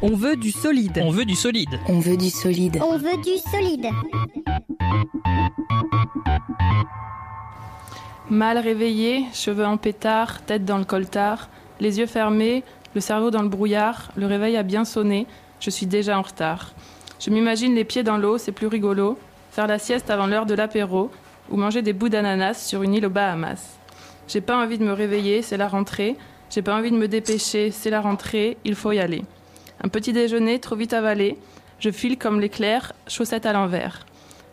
On veut du solide. On veut du solide. On veut du solide. On veut du solide. Mal réveillé, cheveux en pétard, tête dans le coltard, les yeux fermés, le cerveau dans le brouillard, le réveil a bien sonné, je suis déjà en retard. Je m'imagine les pieds dans l'eau, c'est plus rigolo, faire la sieste avant l'heure de l'apéro, ou manger des bouts d'ananas sur une île aux Bahamas. J'ai pas envie de me réveiller, c'est la rentrée, j'ai pas envie de me dépêcher, c'est la rentrée, il faut y aller. Un petit déjeuner trop vite avalé, je file comme l'éclair, chaussette à l'envers.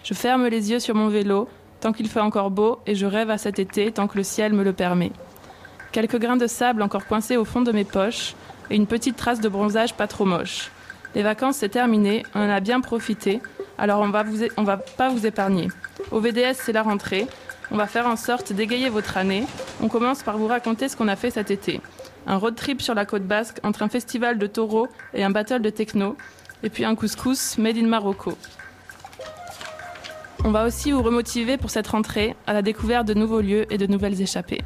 Je ferme les yeux sur mon vélo, tant qu'il fait encore beau, et je rêve à cet été tant que le ciel me le permet. Quelques grains de sable encore coincés au fond de mes poches, et une petite trace de bronzage pas trop moche. Les vacances, c'est terminé, on en a bien profité, alors on va, vous on va pas vous épargner. Au VDS, c'est la rentrée, on va faire en sorte d'égayer votre année. On commence par vous raconter ce qu'on a fait cet été. Un road trip sur la côte basque entre un festival de taureaux et un battle de techno, et puis un couscous made in Marocco. On va aussi vous remotiver pour cette rentrée à la découverte de nouveaux lieux et de nouvelles échappées.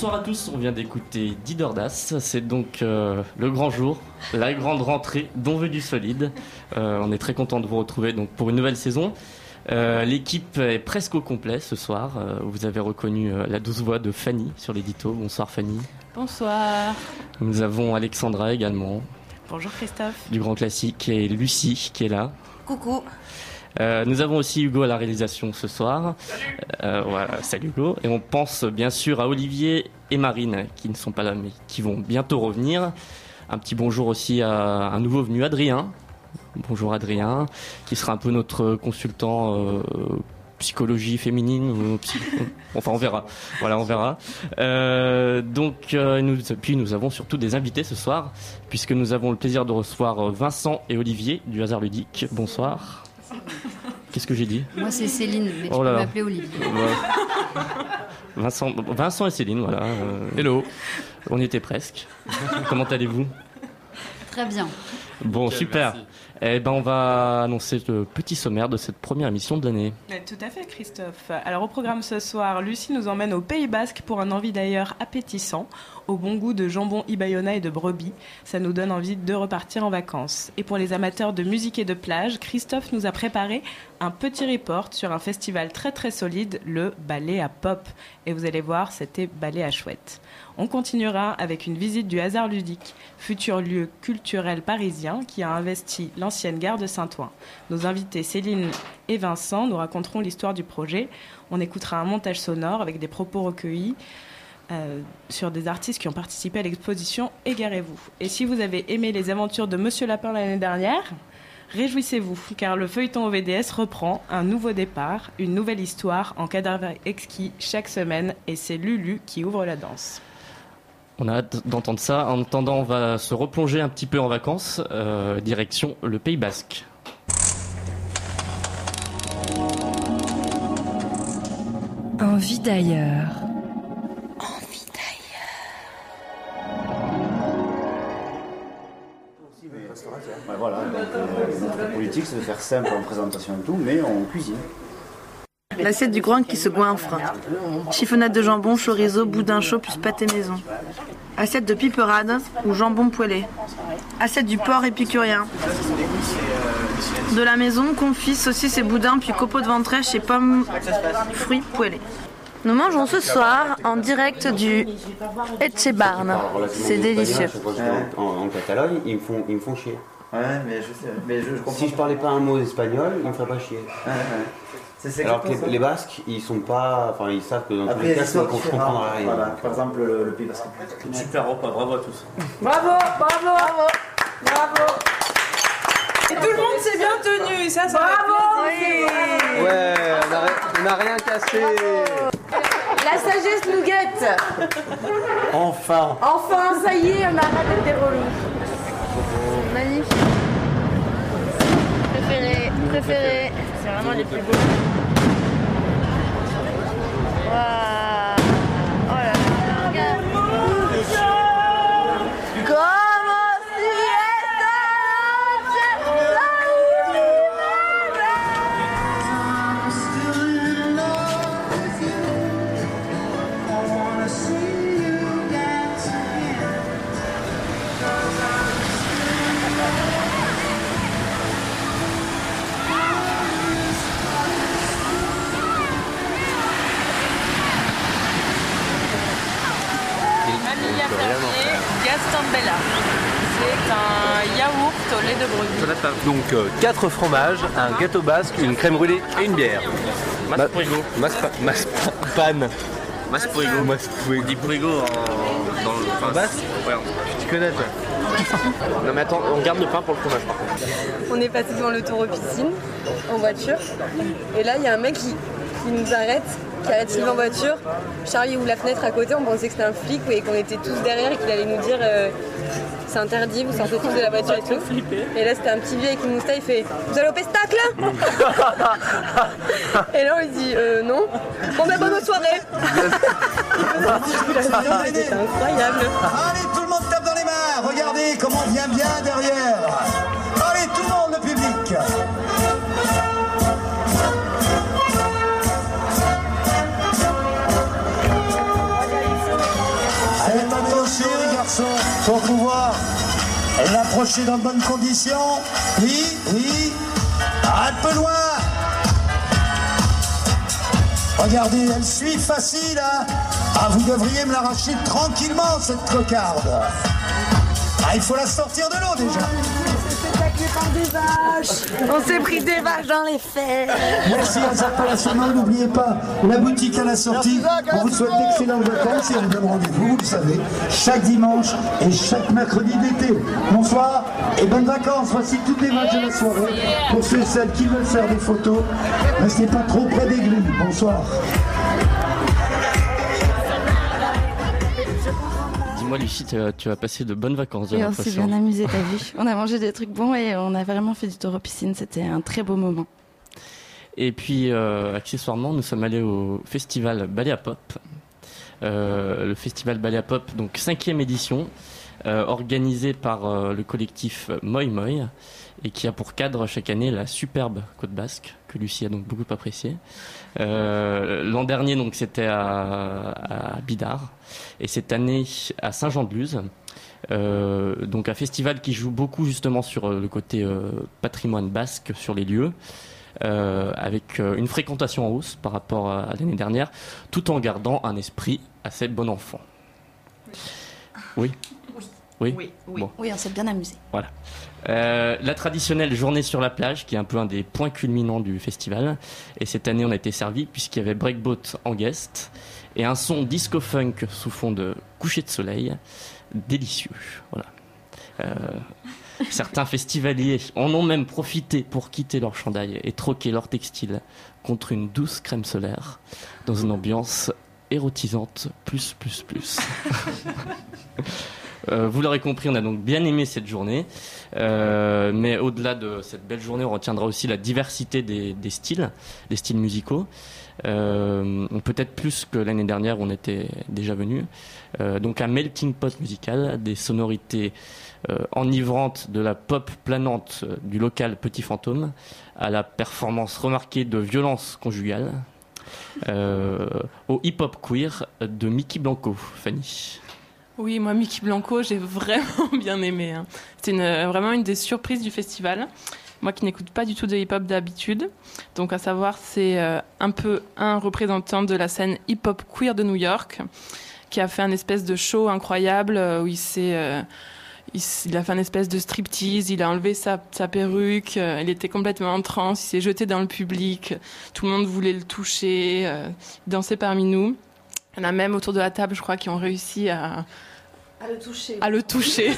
Bonsoir à tous, on vient d'écouter Didordas, c'est donc euh, le grand jour, la grande rentrée d'On veut du solide. Euh, on est très content de vous retrouver donc pour une nouvelle saison. Euh, L'équipe est presque au complet ce soir. Euh, vous avez reconnu euh, la douce voix de Fanny sur l'édito. Bonsoir Fanny. Bonsoir. Nous avons Alexandra également, Bonjour Christophe. du grand classique, et Lucie qui est là. Coucou. Euh, nous avons aussi Hugo à la réalisation ce soir. Euh, salut Hugo. Et on pense bien sûr à Olivier et Marine qui ne sont pas là mais qui vont bientôt revenir. Un petit bonjour aussi à un nouveau venu Adrien. Bonjour Adrien, qui sera un peu notre consultant euh, psychologie féminine. ou Enfin, on verra. Voilà, on verra. Donc, puis nous avons surtout des invités ce soir, puisque nous avons le plaisir de recevoir Vincent et Olivier du hasard ludique. Bonsoir. Qu'est-ce que j'ai dit Moi, c'est Céline, mais tu Oh là peux m'appeler Olivier. Ouais. Vincent, Vincent et Céline, voilà. euh, Hello. On y était presque. Comment allez-vous Très bien. Bon, super. Eh ben, on va annoncer le petit sommaire de cette première émission de l'année. Mais Tout à fait, Christophe. Alors, au programme ce soir, Lucie nous emmène au Pays Basque pour un envie d'ailleurs appétissant, au bon goût de jambon Ibayona et de brebis. Ça nous donne envie de repartir en vacances. Et pour les amateurs de musique et de plage, Christophe nous a préparé un petit report sur un festival très très solide, le Ballet à Pop. Et vous allez voir, c'était Ballet à Chouette. On continuera avec une visite du hasard ludique, futur lieu culturel parisien qui a investi l'ancienne gare de Saint-Ouen. Nos invités Céline et Vincent nous raconteront l'histoire du projet. On écoutera un montage sonore avec des propos recueillis euh, sur des artistes qui ont participé à l'exposition Égarez-vous. Et si vous avez aimé les aventures de Monsieur Lapin l'année dernière, réjouissez-vous, car le feuilleton OVDS reprend un nouveau départ, une nouvelle histoire en cadavre exquis chaque semaine, et c'est Lulu qui ouvre la danse. On a hâte d'entendre ça. En attendant, on va se replonger un petit peu en vacances, euh, direction le Pays Basque. Envie d'ailleurs. Ouais, voilà, donc, euh, notre politique c'est de faire simple en présentation et tout, mais on cuisine. L'assiette du groin qui se goinfre. Chiffonnade de jambon, chorizo, boudin chaud plus pâté maison. Assiette de piperade ou jambon poêlé. Assiette du porc épicurien. De la maison, confit, saucisses et boudin, puis copeaux de ventrèche et pommes, fruits poêlés. Nous mangeons ce soir en direct du Etchebarn. C'est délicieux. En, en Catalogne, ils me font, ils me font chier. Ouais, mais je sais, mais je, je comprends. Si je parlais pas un mot espagnol, ils me feraient pas chier. Ouais, ouais. C'est- Alors que les, Basques, ils sont pas. Enfin, ils savent que dans tous Après, les cas, différentes. comprendra rien. Voilà, par exemple, le, le pays basque. Super repas, bravo à tous. Bravo, bravo, bravo, bravo. Et tout le monde s'est bien tenu, ça, ça Bravo Ouais, on a, ri- on a rien cassé. La sagesse nous guette. Enfin. Enfin, ça y est, on a raté des Préféré, préféré. C'est vraiment les plus beaux. Waouh. De brebis. Donc 4 fromages, un gâteau basque, une crème brûlée et une bière. Mas Puego. Mas, pa- mas pa- pan. Mas Puego. Mas On dit Puego en, dans le enfin, basque Ouais. Tu connais toi Non mais attends, on garde le pain pour le fromage par contre. On est passé devant le tour aux piscines en voiture. Et là, il y a un mec qui, qui nous arrête, qui arrête Sylvain en voiture. Charlie ouvre la fenêtre à côté, on pensait que c'était un flic et qu'on était tous derrière et qu'il allait nous dire euh, c'est interdit, vous sortez tous de la voiture et tout. Et là, c'était un petit vieux avec une moustache, il fait Vous allez au pestacle Et là, on lui dit euh, Non. Bon, ben bonne soirée C'était incroyable Allez, tout le monde tape dans les mains. Regardez comment on vient bien derrière. Allez, tout le monde, le public. Pour pouvoir l'approcher dans de bonnes conditions. Oui, oui. Un peu loin. Regardez, elle suit facile. Hein ah, vous devriez me l'arracher tranquillement, cette cocarde. Ah, il faut la sortir de l'eau déjà. On s'est pris des vaches dans les fesses. Merci à Zappa National. N'oubliez pas la boutique à la sortie. On vous souhaite d'excellentes vacances et on vous donne rendez-vous, vous le savez, chaque dimanche et chaque mercredi d'été. Bonsoir et bonnes vacances. Voici toutes les vaches de la soirée. Pour ceux et celles qui veulent faire des photos, restez pas trop près des grilles. Bonsoir. Dis-moi, Lucie, tu as, passé de bonnes vacances, on s'est bien amusé, t'as vu. On a mangé des trucs bons et on a vraiment fait du taureau piscine. C'était un très beau moment. Et puis, euh, accessoirement, nous sommes allés au festival Ballet à Pop. Euh, le festival Ballet à Pop, donc cinquième édition, euh, organisé par le collectif Moi Moi, et qui a pour cadre chaque année la superbe Côte Basque, que Lucie a donc beaucoup appréciée. Euh, L'an dernier, donc, c'était à, à Bidart, et cette année à Saint-Jean-de-Luz. Euh, donc un festival qui joue beaucoup justement sur euh, le côté euh, patrimoine basque sur les lieux, euh, avec euh, une fréquentation en hausse par rapport à, à l'année dernière, tout en gardant un esprit assez bon enfant. Oui. Oui. Bon. Oui, on s'est bien amusé. Voilà. Euh, la traditionnelle journée sur la plage, qui est un peu un des points culminants du festival. Et cette année, on a été servi puisqu'il y avait Breakboat en guest et un son disco funk sous fond de coucher de soleil, délicieux. Voilà. Euh, certains festivaliers en ont même profité pour quitter leur chandail et troquer leur textile contre une douce crème solaire dans une ambiance érotisante plus plus plus. Euh, vous l'aurez compris, on a donc bien aimé cette journée. Euh, mais au-delà de cette belle journée, on retiendra aussi la diversité des, styles, des styles musicaux. Euh, Peut-être plus que l'année dernière où on était déjà venu. Donc un melting pot musical, des sonorités enivrantes de la pop planante du local Petit Fantôme à la performance remarquée de violence conjugale. Au hip-hop queer de Mickey Blanco, Fanny. Oui, moi, Mickey Blanco, j'ai vraiment bien aimé. hein. Une- euh, vraiment une des surprises du festival. Moi qui n'écoute pas du tout de hip-hop d'habitude. Donc, à savoir, c'est euh, un peu un représentant de la scène hip-hop queer de New York qui a fait un espèce de show incroyable euh, où il s'est. il, a fait un espèce de striptease, il a enlevé sa, perruque, il était complètement en transe, il s'est jeté dans le public, tout le monde voulait le toucher, euh, il parmi nous. Il y en a même autour de la table, je crois, qui ont réussi à, À le toucher. à le toucher,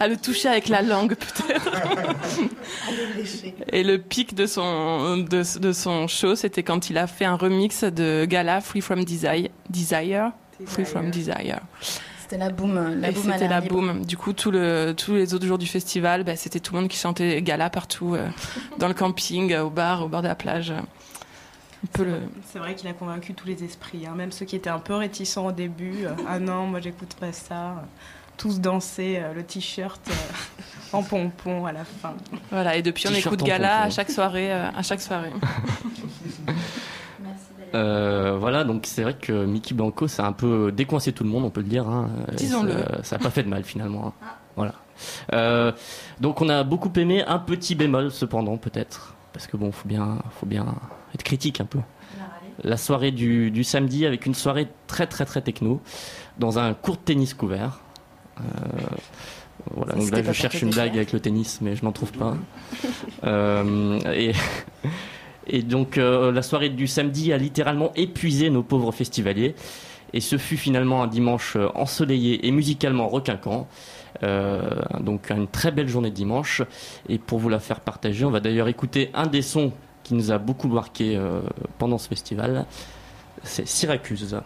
à le toucher avec la langue peut-être. À le lécher. Et le pic de son, de, de son show, c'était quand il a fait un remix de Gala Free From Desire. Desire. Free From Desire. C'était la boum. La à c'était la boum. Du coup, tout le, tous les autres jours du festival, bah, c'était tout le monde qui chantait Gala partout, euh, dans le camping, au bar, au bord de la plage. Le... C'est vrai qu'il a convaincu tous les esprits, hein. même ceux qui étaient un peu réticents au début. euh, ah non, moi j'écoute pas ça. Tous danser euh, le t-shirt euh, en pompon à la fin. Voilà, et depuis, on écoute Gala pompon. à chaque soirée. à chaque soirée. Euh, voilà, donc c'est vrai que Mickey Blanco, ça a un peu décoincé tout le monde, on peut le dire. hein. Disons-le. Ça- n'a pas fait de mal finalement. hein. Voilà. Euh, donc on a beaucoup aimé, un petit bémol cependant peut-être, parce que bon, faut bien, faut bien être critique un peu. La soirée du, du samedi avec une soirée très très très techno dans un court tennis couvert. Euh, voilà, donc là je cherche une blague avec le tennis, mais je n'en trouve pas. Euh, et, et donc euh, la soirée du samedi a littéralement épuisé nos pauvres festivaliers. Et ce fut finalement un dimanche ensoleillé et musicalement requinquant. Euh, donc une très belle journée de dimanche. Et pour vous la faire partager, on va d'ailleurs écouter un des sons qui nous a beaucoup marqué euh, pendant ce festival. C'est Syracuse. Syracuse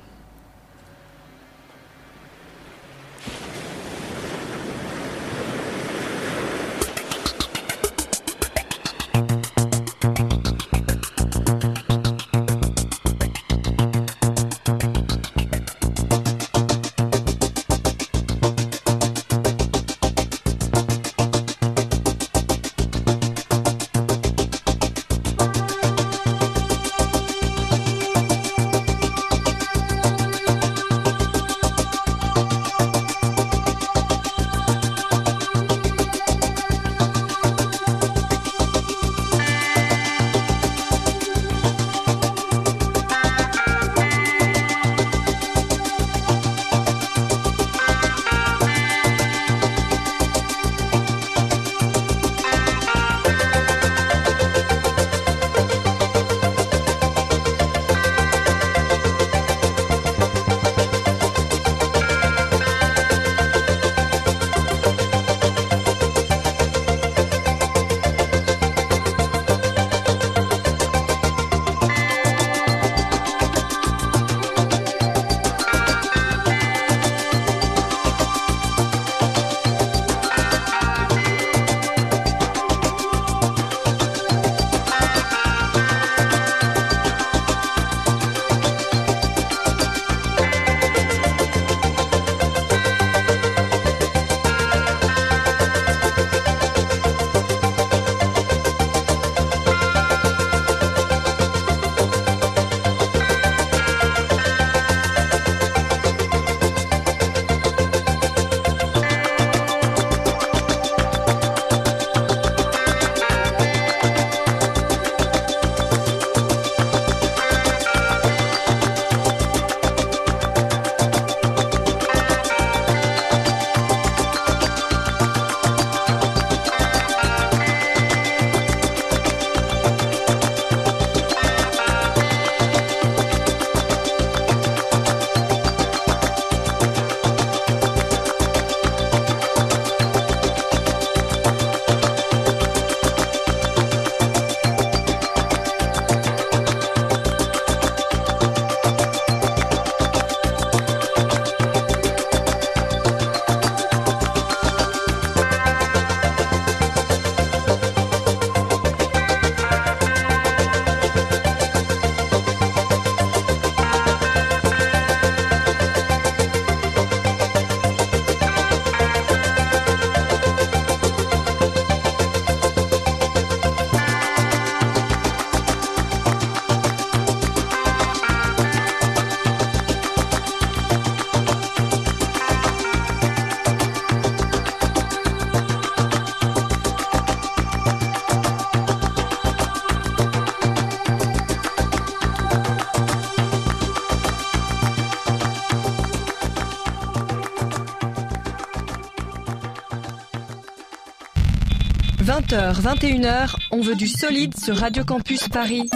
20h, 21h, on veut du solide sur Radio Campus Paris.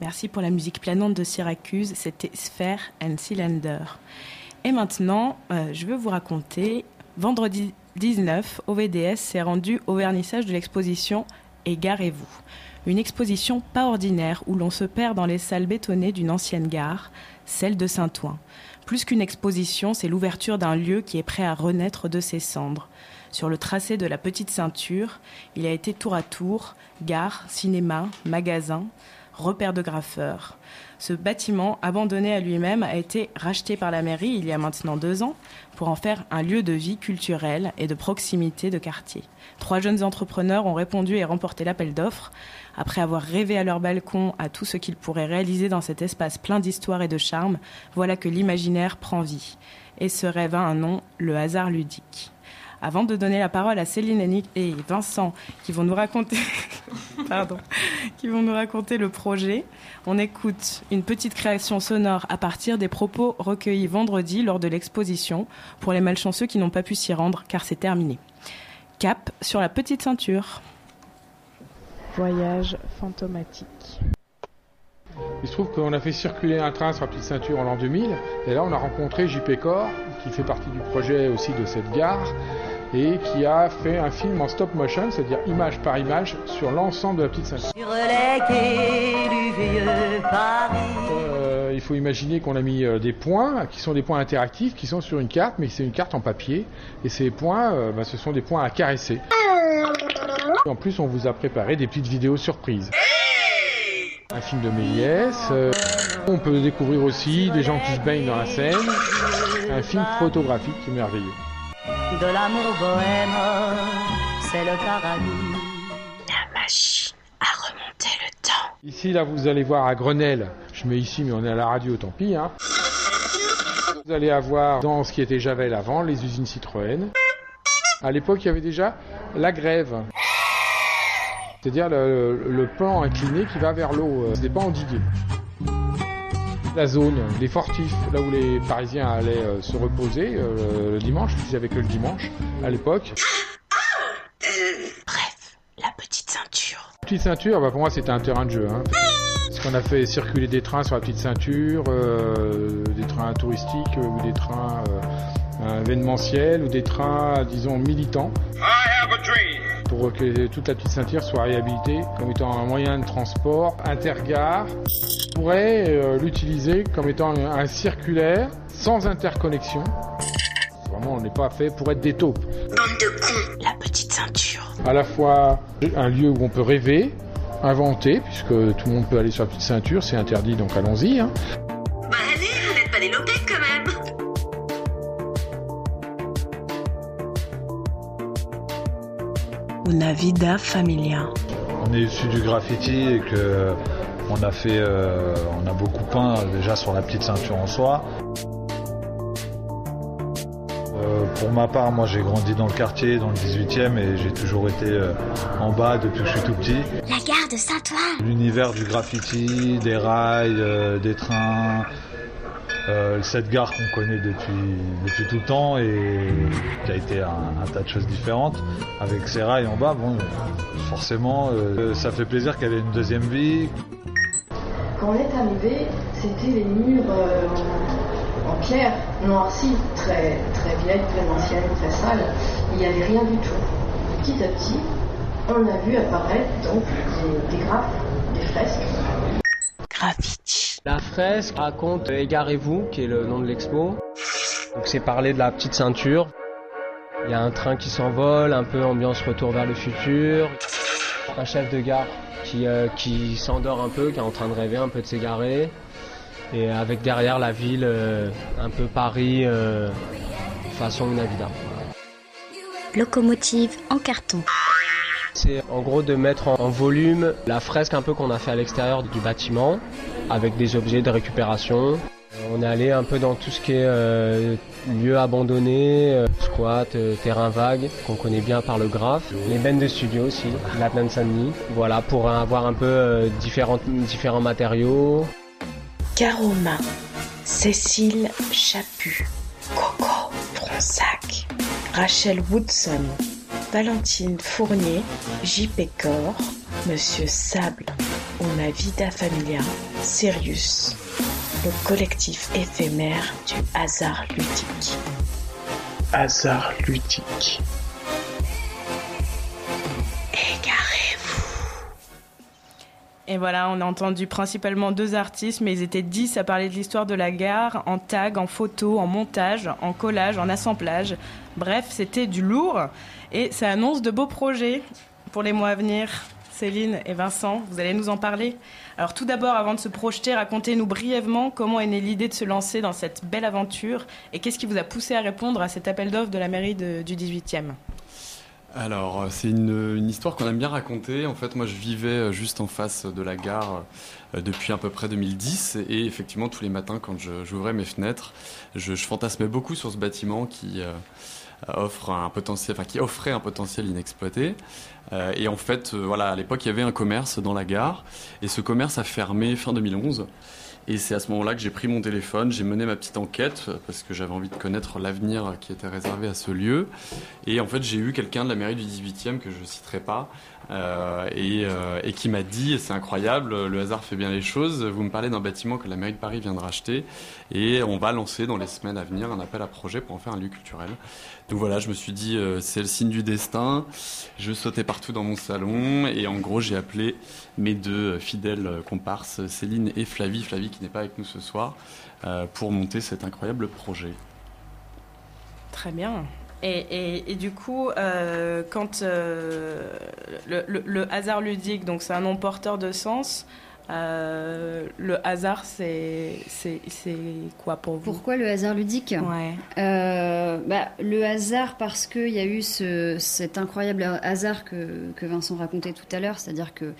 Merci pour la musique planante de Syracuse, c'était Sphere and Cylinder. Et maintenant, euh, je veux vous raconter, vendredi 19, OVDS s'est rendu au vernissage de l'exposition Égarez-vous. Une exposition pas ordinaire où l'on se perd dans les salles bétonnées d'une ancienne gare, celle de Saint-Ouen. Plus qu'une exposition, c'est l'ouverture d'un lieu qui est prêt à renaître de ses cendres. Sur le tracé de la petite ceinture, il a été tour à tour gare, cinéma, magasin, repère de graffeurs. Ce bâtiment, abandonné à lui-même, a été racheté par la mairie il y a maintenant deux ans pour en faire un lieu de vie culturelle et de proximité de quartier. Trois jeunes entrepreneurs ont répondu et remporté l'appel d'offres. Après avoir rêvé à leur balcon à tout ce qu'ils pourraient réaliser dans cet espace plein d'histoire et de charme, voilà que l'imaginaire prend vie. Et ce rêve a un nom, le hasard ludique. Avant de donner la parole à Céline et Vincent qui vont nous raconter, pardon, qui vont nous raconter le projet, on écoute une petite création sonore à partir des propos recueillis vendredi lors de l'exposition pour les malchanceux qui n'ont pas pu s'y rendre car c'est terminé. Cap sur la petite ceinture. Voyage fantomatique. Il se trouve qu'on a fait circuler un train sur la petite ceinture en l'an 2000, et là on a rencontré JP Cor, qui fait partie du projet aussi de cette gare, et qui a fait un film en stop motion, c'est-à-dire image par image, sur l'ensemble de la petite ceinture. Sur les quais du vieux Paris. Euh, il faut imaginer qu'on a mis euh, des points, qui sont des points interactifs, qui sont sur une carte, mais c'est une carte en papier, et ces points, euh, bah, ce sont des points à caresser. En plus, on vous a préparé des petites vidéos surprises. Un film de Méliès. euh, on peut découvrir aussi des gens qui se baignent dans la Seine. Un film photographique qui est merveilleux. De l'amour bohème, c'est le paradis. La machine à remonter le temps. Ici, là, vous allez voir à Grenelle. Je mets ici, mais on est à la radio, tant pis. Hein. Vous allez avoir dans ce qui était Javel avant, les usines Citroën. À l'époque, il y avait déjà la grève. C'est-à-dire le, le plan incliné qui va vers l'eau. euh, C'était pas endigué. La zone des fortifs, là où les Parisiens allaient euh, se reposer euh, le dimanche, puisqu'il n'y avait que le dimanche à l'époque. Bref, la petite ceinture. Petite ceinture, bah pour moi c'était un terrain de jeu. Hein. Parce qu'on a fait circuler des trains sur la petite ceinture, euh, des trains touristiques ou des trains événementiels ou des trains, disons, militants. Pour que toute la petite ceinture soit réhabilitée comme étant un moyen de transport intergare. On pourrait euh, l'utiliser comme étant un, un circulaire sans interconnexion. Vraiment, on n'est pas fait pour être des taupes. Bande de cons. La petite ceinture. à la fois un lieu où on peut rêver, inventer, puisque tout le monde peut aller sur la petite ceinture, c'est interdit, donc allons-y. hein. Bah allez, vous n'êtes pas des Una vida familia. On est issu du graffiti et que on a fait, euh, on a beaucoup peint déjà sur la petite ceinture en soi. Euh, pour ma part, moi j'ai grandi dans le quartier, dans le 18e et j'ai toujours été euh, en bas depuis que je suis tout petit. La gare de Saint-Ouen. L'univers du graffiti, des rails, euh, des trains, euh, cette gare qu'on connaît depuis, depuis tout le temps et qui a été un, un tas de choses différentes. Avec ces rails en bas, bon, forcément, euh, ça fait plaisir qu'elle ait une deuxième vie. Quand on est arrivé, c'était les murs euh, en, pierre noircie, très, très vieille, très ancienne, très sale. Il n'y avait rien du tout. Petit à petit, on a vu apparaître donc des, des graphes, des fresques. Graffiti. La fresque raconte Égarez-vous, qui est le nom de l'expo. Donc c'est parler de la petite ceinture. Il y a un train qui s'envole, un peu ambiance retour vers le futur. Un chef de gare qui, euh, s'endort un peu, qui est en train de rêver un peu de s'égarer. Et avec derrière la ville, euh, un peu Paris, euh, façon Una Vida. Locomotive en carton. C'est en gros de mettre en, volume la fresque un peu qu'on a fait à l'extérieur du bâtiment, avec des objets de récupération. Euh, On est allé un peu dans tout ce qui est euh, lieu abandonné, euh, squat, euh, terrain vague, qu'on connaît bien par le graphe. Les bennes de studio aussi, la plaine Saint-Denis. Voilà, pour avoir un peu euh, différentes, différents matériaux. Caroma. Cécile Chaput. Coco Fronsac. Rachel Woodson. Valentine Fournier, JP Cor, Monsieur Sable, Una Vida Familia, Sirius, le collectif éphémère du hasard ludique. Hasard ludique. Et voilà, on a entendu principalement deux artistes, mais ils étaient dix à parler de l'histoire de la gare, en tag, en photo, en montage, en collage, en assemblage. Bref, c'était du lourd et ça annonce de beaux projets pour les mois à venir. Céline et Vincent, vous allez nous en parler. Alors tout d'abord, avant de se projeter, racontez-nous brièvement comment est née l'idée de se lancer dans cette belle aventure et qu'est-ce qui vous a poussé à répondre à cet appel d'offres de la mairie du 18e. Alors, euh, c'est une, histoire qu'on aime bien raconter. En fait, moi, je vivais euh, juste en face de la gare euh, depuis à peu près 2010. Et effectivement, tous les matins, quand j'ouvrais mes fenêtres, je, fantasmais beaucoup sur ce bâtiment qui offre un potentiel, qui offrait un potentiel inexploité. Euh, et en fait, euh, voilà, à l'époque, il y avait un commerce dans la gare. Et ce commerce a fermé fin 2011. Et c'est à ce moment-là que j'ai pris mon téléphone, j'ai mené ma petite enquête euh, parce que j'avais envie de connaître l'avenir qui était réservé à ce lieu. Et en fait, j'ai eu quelqu'un de la mairie du 18e que je citerai pas euh, et, euh, et qui m'a dit, c'est incroyable, le hasard fait bien les choses, vous me parlez d'un bâtiment que la mairie de Paris vient de racheter et on va lancer dans les semaines à venir un appel à projet pour en faire un lieu culturel. Donc voilà, je me suis dit, euh, c'est le signe du destin. Je sautais partout dans mon salon et en gros, j'ai appelé mes deux fidèles comparses, Céline et Flavie, Flavie qui n'est pas avec nous ce soir, pour monter cet incroyable projet. Très bien. Et, du coup, euh, quand euh, le, le- le hasard ludique, donc c'est un nom porteur de sens, euh, le hasard, c'est quoi pour vous? Pourquoi le hasard ludique? Euh, bah, Le hasard parce qu'il y a eu ce, cet incroyable hasard que, que Vincent racontait tout à l'heure, c'est-à-dire que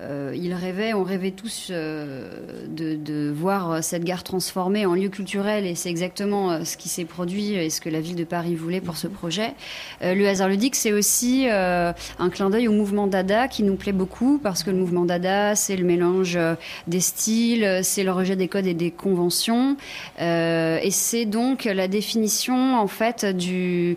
euh, il rêvait, on rêvait tous euh, de, de voir cette gare transformée en lieu culturel et c'est exactement ce qui s'est produit et ce que la ville de Paris voulait pour ce projet. Le hasard ludique, c'est aussi un clin d'œil au mouvement Dada qui nous plaît beaucoup parce que le mouvement Dada, c'est le mélange euh, des styles, euh, c'est le rejet des codes et des conventions, euh, et c'est donc la définition en fait du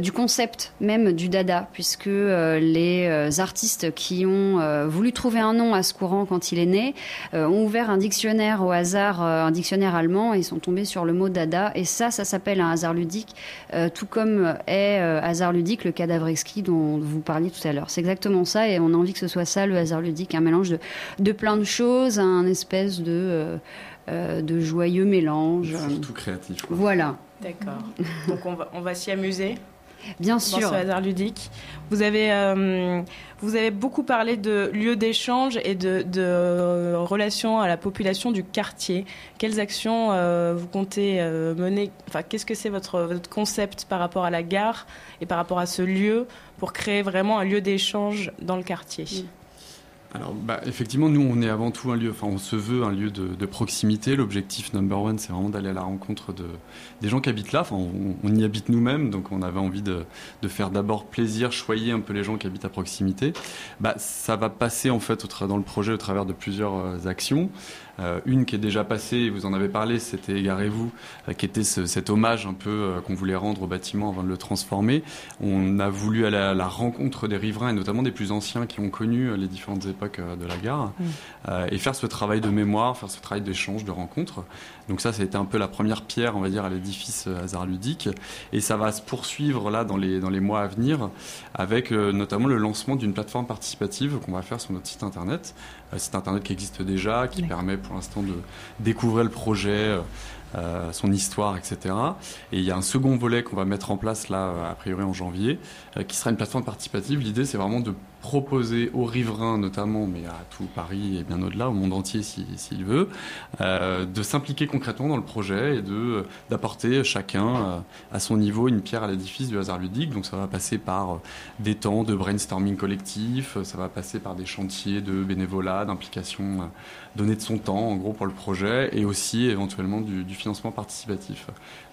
du concept même du Dada, puisque les artistes qui ont voulu trouver un nom à ce courant quand il est né ont ouvert un dictionnaire au hasard, un dictionnaire allemand, et ils sont tombés sur le mot Dada, et ça, ça s'appelle un hasard ludique, tout comme est hasard ludique le cadavre exquis dont vous parliez tout à l'heure. C'est exactement ça, et on a envie que ce soit ça le hasard ludique, un mélange de, de plein de choses, un espèce de, euh, euh, de joyeux mélange. Surtout créatif. quoi. Voilà. D'accord. Donc on va, on va s'y amuser. Bien Dans sûr. ce hasard ludique. Vous avez, euh, vous avez beaucoup parlé de lieux d'échange et de, de relations à la population du quartier. Quelles actions euh, vous comptez euh, mener? Enfin, qu'est-ce que c'est votre, votre concept par rapport à la gare et par rapport à ce lieu pour créer vraiment un lieu d'échange dans le quartier? Alors, bah, effectivement, nous, on est avant tout un lieu, enfin, on se veut un lieu de, proximité. L'objectif number one, c'est vraiment d'aller à la rencontre de, des gens qui habitent là. Enfin, on, y habite nous-mêmes, donc on avait envie de, de faire d'abord plaisir, choyer un peu les gens qui habitent à proximité. Bah, ça va passer, en fait, au dans le projet au travers de plusieurs euh, actions. Euh, une qui est déjà passée, vous en avez parlé, c'était Égarez-vous, euh, qui était ce- cet hommage un peu euh, qu'on voulait rendre au bâtiment avant de le transformer. On a voulu aller à la rencontre des riverains et notamment des plus anciens qui ont connu les différentes époques de la gare Mm. et faire ce travail de mémoire, faire ce travail d'échange, de rencontre. Donc ça, ça a été un peu la première pierre, on va dire, à l'édifice euh, hasard ludique. Et ça va se poursuivre là dans les, dans les mois à venir avec euh, notamment le lancement d'une plateforme participative qu'on va faire sur notre site internet. Un site internet qui existe déjà, qui permet pour l'instant de découvrir le projet. euh, euh, son histoire, etc. Et il y a un second volet qu'on va mettre en place là, euh, a priori en janvier, euh, qui sera une plateforme participative. L'idée, c'est vraiment de proposer aux riverains, notamment, mais à tout Paris et bien au-delà, au monde entier si- s'il veut, euh, de s'impliquer concrètement dans le projet et d'apporter chacun euh, à son niveau une pierre à l'édifice du hasard ludique. Donc ça va passer par euh, des temps de brainstorming collectif, ça va passer par des chantiers de bénévolat, d'implication, donner de son temps en gros pour le projet et aussi éventuellement du financement participatif.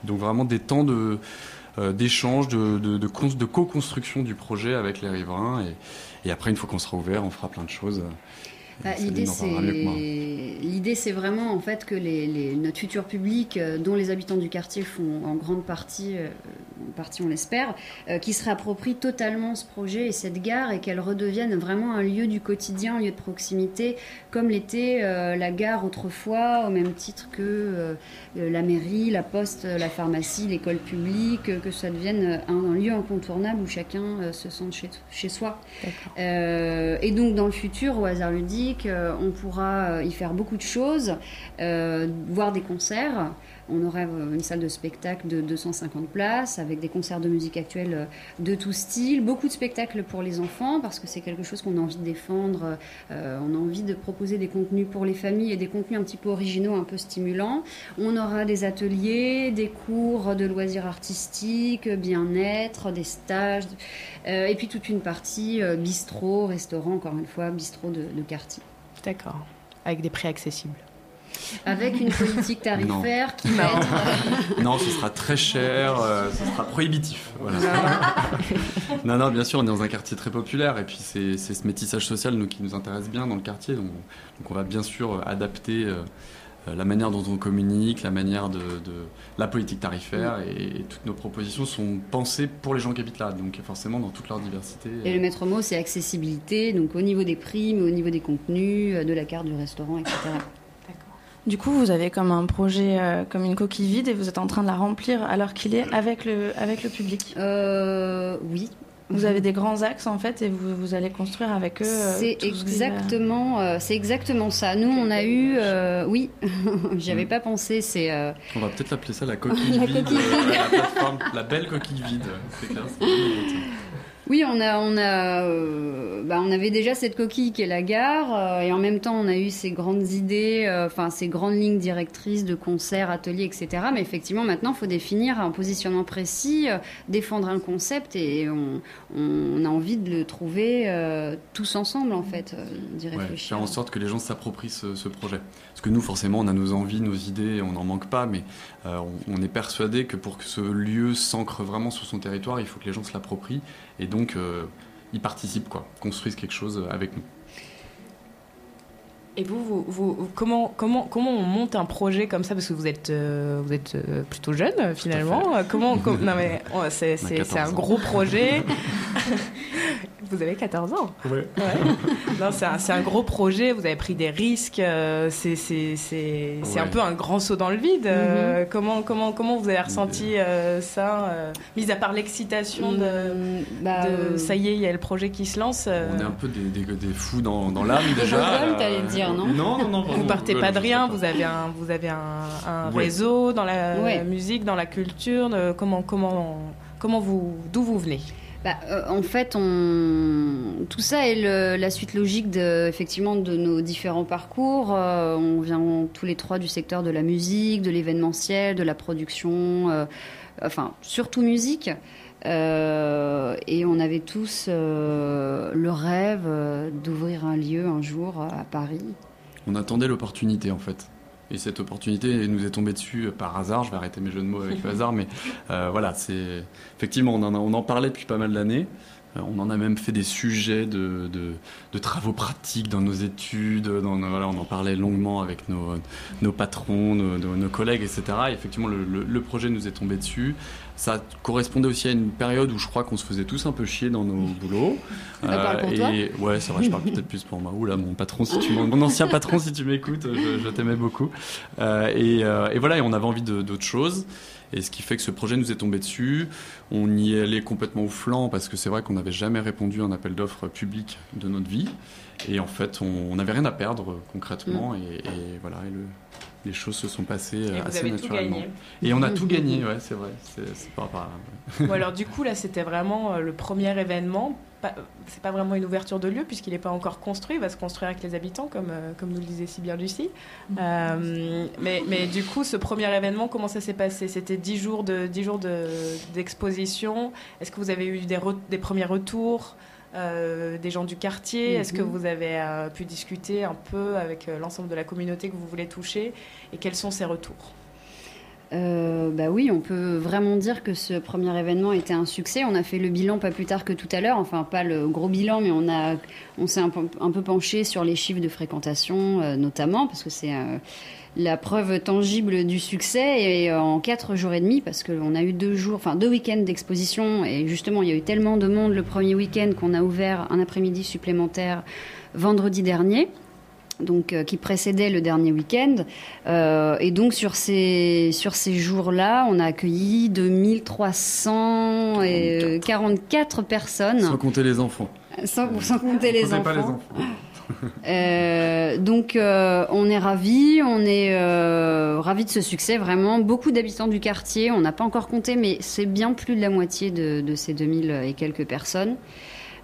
Donc vraiment des temps de euh, d'échange, de, de, de, cons- de co-construction du projet avec les riverains et après une fois qu'on sera ouvert, on fera plein de choses. Bah, L'idée, c'est l'idée, c'est vraiment en fait que les, les, notre futur public, euh, dont les habitants du quartier font en grande partie, euh, en partie on l'espère, euh, qui se réapproprie totalement ce projet et cette gare et qu'elle redevienne vraiment un lieu du quotidien, un lieu de proximité, comme l'était la gare autrefois, au même titre que la mairie, la poste, la pharmacie, l'école publique, que ça devienne un, un, lieu incontournable où chacun se sente chez, chez soi. et donc dans le futur, au hasard ludique euh, on pourra euh, y faire beaucoup de choses, euh, voir des concerts. On aura une salle de spectacle de 250 places avec des concerts de musique actuelle de tout style, beaucoup de spectacles pour les enfants parce que c'est quelque chose qu'on a envie de défendre. on a envie de proposer des contenus pour les familles et des contenus un petit peu originaux, un peu stimulants. On aura des ateliers, des cours de loisirs artistiques, bien-être, des stages, et puis toute une partie bistrot, restaurant, encore une fois, bistrot de quartier. D'accord. Avec des prix accessibles. Avec une politique tarifaire qui va être... non, ce sera très cher, euh, ce sera prohibitif. non, non, bien sûr, on est dans un quartier très populaire et puis c'est ce métissage social nous, qui nous intéresse bien dans le quartier. Donc, donc on va bien sûr adapter euh, euh, la manière dont on communique, la manière de, la politique tarifaire mm. et, toutes nos propositions sont pensées pour les gens qui habitent là, donc forcément dans toute leur diversité. Et le maître mot, c'est accessibilité, donc au niveau des prix, mais au niveau des contenus, euh, de la carte du restaurant, etc. Du coup, vous avez comme un projet, euh, comme une coquille vide, et vous êtes en train de la remplir alors qu'il est avec le, avec le public euh, Oui, vous avez des grands axes en fait et vous, vous allez construire avec eux. Euh, c'est exactement, euh, c'est exactement ça. Nous, on a eu, euh, oui, j'avais mm. pas pensé. C'est. On va peut-être l'appeler ça la coquille la vide. Coquille vide. la, plateforme, la belle coquille vide. C'est clair. Oui, on a, on a, euh, bah, on avait déjà cette coquille qui est la gare, euh, et en même temps, on a eu ces grandes idées, euh, enfin ces grandes lignes directrices de concerts, ateliers, etc. Mais effectivement, maintenant, il faut définir un positionnement précis, défendre un concept, et on, on, a envie de le trouver tous ensemble, en fait, d'y réfléchir. faire en sorte que les gens s'approprient ce, ce, projet. Parce que nous, forcément, on a nos envies, nos idées, on n'en manque pas, mais on, on, est persuadé que pour que ce lieu s'ancre vraiment sur son territoire, il faut que les gens se l'approprient. Et donc, euh, ils participent, quoi, construisent quelque chose avec nous. Et vous, vous, comment, comment, comment on monte un projet comme ça Parce que vous êtes, euh, vous êtes euh, plutôt jeune finalement. Comment, non mais c'est, c'est un gros projet. Vous avez 14 ans. Ouais. non, c'est un, un, gros projet. Vous avez pris des risques. Euh, c'est un peu un grand saut dans le vide. Euh, mm-hmm. comment, comment, comment vous avez ressenti euh, ça Mis à part l'excitation de, mm, bah, de, ça y est, il y a le projet qui se lance. On est un peu des, des, des fous dans, dans l'âme déjà. Dire, non Non, non, non. Vous partez pas de rien. Vous avez un, vous avez un, un réseau dans la musique, dans la culture. comment, comment, comment vous, d'où vous venez? Bah, euh, en fait, on... tout ça est la suite logique de, effectivement de nos différents parcours. Euh, on vient tous les trois du secteur de la musique, de l'événementiel, de la production, euh, enfin surtout musique. Et on avait tous le rêve d'ouvrir un lieu un jour à Paris. On attendait l'opportunité en fait. Et cette opportunité nous est tombée dessus par hasard. Je vais arrêter mes jeux de mots avec le hasard, mais euh, voilà, c'est effectivement on en, on en parlait depuis pas mal d'années. Euh, on en a même fait des sujets de, de, travaux pratiques dans nos études. Dans, voilà, on en parlait longuement avec nos, nos patrons, nos, nos, collègues, etc. Et effectivement, le, le, projet nous est tombé dessus. Ça correspondait aussi à une période où je crois qu'on se faisait tous un peu chier dans nos boulots. Euh, pour toi et ouais, c'est vrai, je parle peut-être plus pour moi. Mon patron, si tu mon ancien patron, si tu m'écoutes, je, je t'aimais beaucoup. Euh, et, euh, et, voilà, et on avait envie d'autres choses. Et ce qui fait que ce projet nous est tombé dessus. On y est allé complètement au flanc parce que c'est vrai qu'on n'avait jamais répondu à un appel d'offres public de notre vie. Et en fait, on n'avait rien à perdre concrètement. Mm. Et, et, voilà, et le, les choses se sont passées et assez naturellement. Et on a tout gagné, ouais, c'est vrai. C'est pas, pas... bon, alors du coup, là, c'était vraiment euh, le premier événement c'est pas vraiment une ouverture de lieu puisqu'il n'est pas encore construit, il va se construire avec les habitants, comme, euh, comme nous le disait si bien Lucie. Mm. Euh, mais, mais, du coup, ce premier événement, comment ça s'est passé? C'était dix jours d'exposition. De, Est-ce que vous avez eu des, des premiers retours euh, des gens du quartier? Est-ce que mm-hmm. vous avez pu discuter un peu avec l'ensemble de la communauté que vous voulez toucher? Et quels sont ces retours? Euh, bah oui, on peut vraiment dire que ce premier événement était un succès. On a fait le bilan pas plus tard que tout à l'heure, enfin pas le gros bilan, mais on, a, on s'est un, peu- penché sur les chiffres de fréquentation euh, notamment, parce que c'est euh, la preuve tangible du succès. Et euh, en quatre jours et demi, parce qu'on a eu deux jours, enfin deux week-ends d'exposition, et justement il y a eu tellement de monde le premier week-end qu'on a ouvert un après-midi supplémentaire vendredi dernier donc euh, qui précédait le dernier week-end. Euh, et donc sur ces, sur ces jours-là, on a accueilli 2344 personnes. Sans compter les enfants. Sans, sans compter les enfants. pas les enfants. Euh, donc euh, on est ravis, on est euh, ravis de ce succès vraiment. Beaucoup d'habitants du quartier, on n'a pas encore compté, mais c'est bien plus de la moitié de, de ces 2000 et quelques personnes.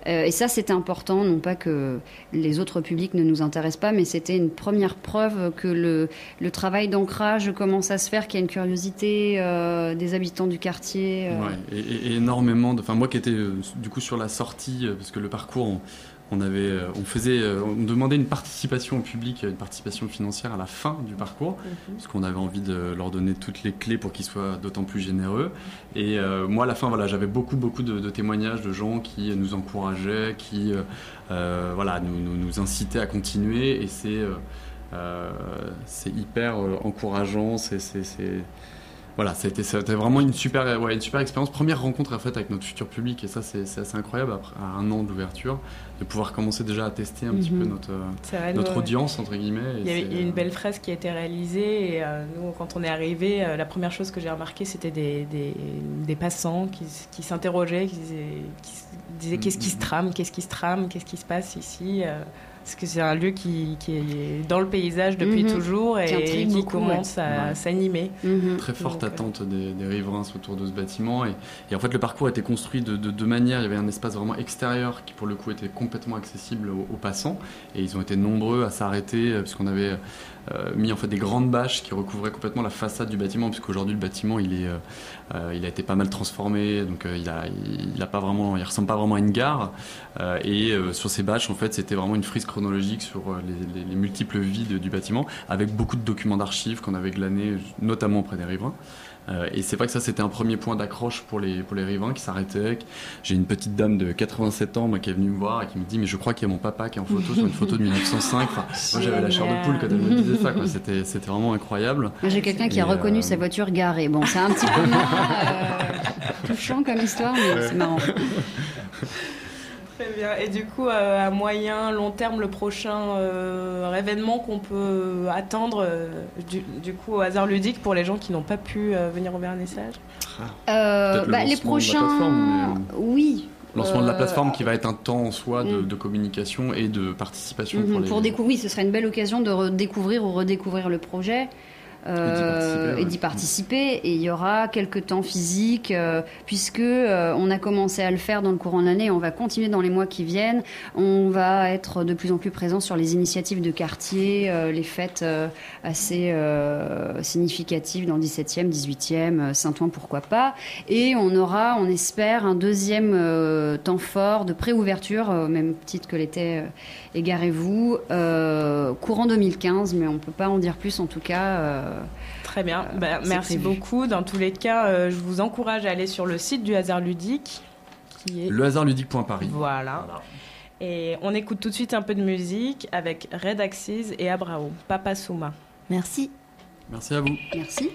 Euh, et ça, c'était important, non pas que les autres publics ne nous intéressent pas, mais c'était une première preuve que le, travail d'ancrage commence à se faire, qu'il y a une curiosité euh, des habitants du quartier. euh. Ouais, et, énormément. Enfin, moi qui étais euh, du coup sur la sortie, parce que le parcours, on avait, euh, on faisait, euh, on demandait une participation au public, une participation financière à la fin du parcours, parce qu'on avait envie de leur donner toutes les clés pour qu'ils soient d'autant plus généreux. Et euh, moi, à la fin, voilà, j'avais beaucoup, beaucoup de, de témoignages de gens qui nous encourageaient, qui, euh, voilà, nous, nous, nous incitaient à continuer, et c'est, euh, hyper encourageant. C'est- voilà, c'était vraiment une super, ouais, une super expérience. Première rencontre en fait avec notre futur public et ça c'est assez incroyable après à un an d'ouverture de pouvoir commencer déjà à tester un petit Mhm. peu notre vrai, notre nous, audience entre guillemets. et Il y a eu c'est, une euh, belle fresque qui a été réalisée et euh, nous, quand on est arrivé, euh, la première chose que j'ai remarqué, c'était des, des, des passants qui, qui s'interrogeaient, qui disaient, qui disaient qu'est-ce qui se trame, qu'est-ce qui se trame, qu'est-ce qui se passe ici. euh, parce que c'est un lieu qui, qui est dans le paysage depuis Mhm. toujours et qui beaucoup, commence ouais. à Ouais. s'animer. Très forte Donc, euh, attente des, des riverains autour de ce bâtiment. Et, et en fait, le parcours a été construit de deux de, manières. Il y avait un espace vraiment extérieur qui, pour le coup, était complètement accessible aux, aux passants. Et ils ont été nombreux à s'arrêter, euh, puisqu'on avait euh, mis en fait des grandes bâches qui recouvraient complètement la façade du bâtiment, puisqu'aujourd'hui, le bâtiment, il, est, euh, euh, il a été pas mal transformé. Donc, euh, il, a, il, a pas vraiment, il ressemble pas vraiment à une gare. Euh, et euh, sur ces bâches, en fait, c'était vraiment une frise chronologique sur euh, les, les- les multiples vies de- du bâtiment, avec beaucoup de documents d'archives qu'on avait glanés, notamment auprès des riverains. Euh, et c'est vrai que ça, c'était un premier point d'accroche pour les, pour les riverains qui s'arrêtaient. J'ai une petite dame de 87 ans moi, qui est venue me voir et qui me dit Mais je crois qu'il y a mon papa qui est en photo sur une photo de 1905. Enfin, moi, j'avais la chair de poule quand elle me disait ça. quoi. C'était, c'était vraiment incroyable. Moi, J'ai quelqu'un qui Et, a reconnu euh, sa voiture garée. Bon, c'est un petit peu moins euh, touchant comme histoire, mais c'est marrant. Très bien. Et du coup, euh, à moyen, long terme, le prochain euh, événement qu'on peut attendre, euh, du, du coup, au hasard ludique, pour les gens qui n'ont pas pu euh, venir au vernissage? Euh, Peut-être le bah, les lancement de la prochains, plateforme, oui. Lancement de la plateforme qui va être un temps en soi de, mm. de communication et de participation pour les pour découvrir, oui, ce serait une belle occasion de redécouvrir ou redécouvrir le projet. Euh, et d'y participer et il y aura quelques temps physiques euh, puisque euh, on a commencé à le faire dans le courant de l'année. On va continuer dans les mois qui viennent. On va être de plus en plus présent sur les initiatives de quartier euh, les fêtes assez significatives dans le 17e 18e euh, Saint-Ouen pourquoi pas. Et on aura on espère un deuxième temps fort de préouverture au même titre que l'était Égarez-vous courant 2015 mais on peut pas en dire plus en tout cas Très bien. Bah, c'est merci prévu. beaucoup. Dans tous les cas, euh, je vous encourage à aller sur le site du hasard ludique. Qui est... Le hasardludique.paris. Voilà. Et on écoute tout de suite un peu de musique avec Red Axis et Abrao, Papa Souma. Merci. Merci à vous. Merci.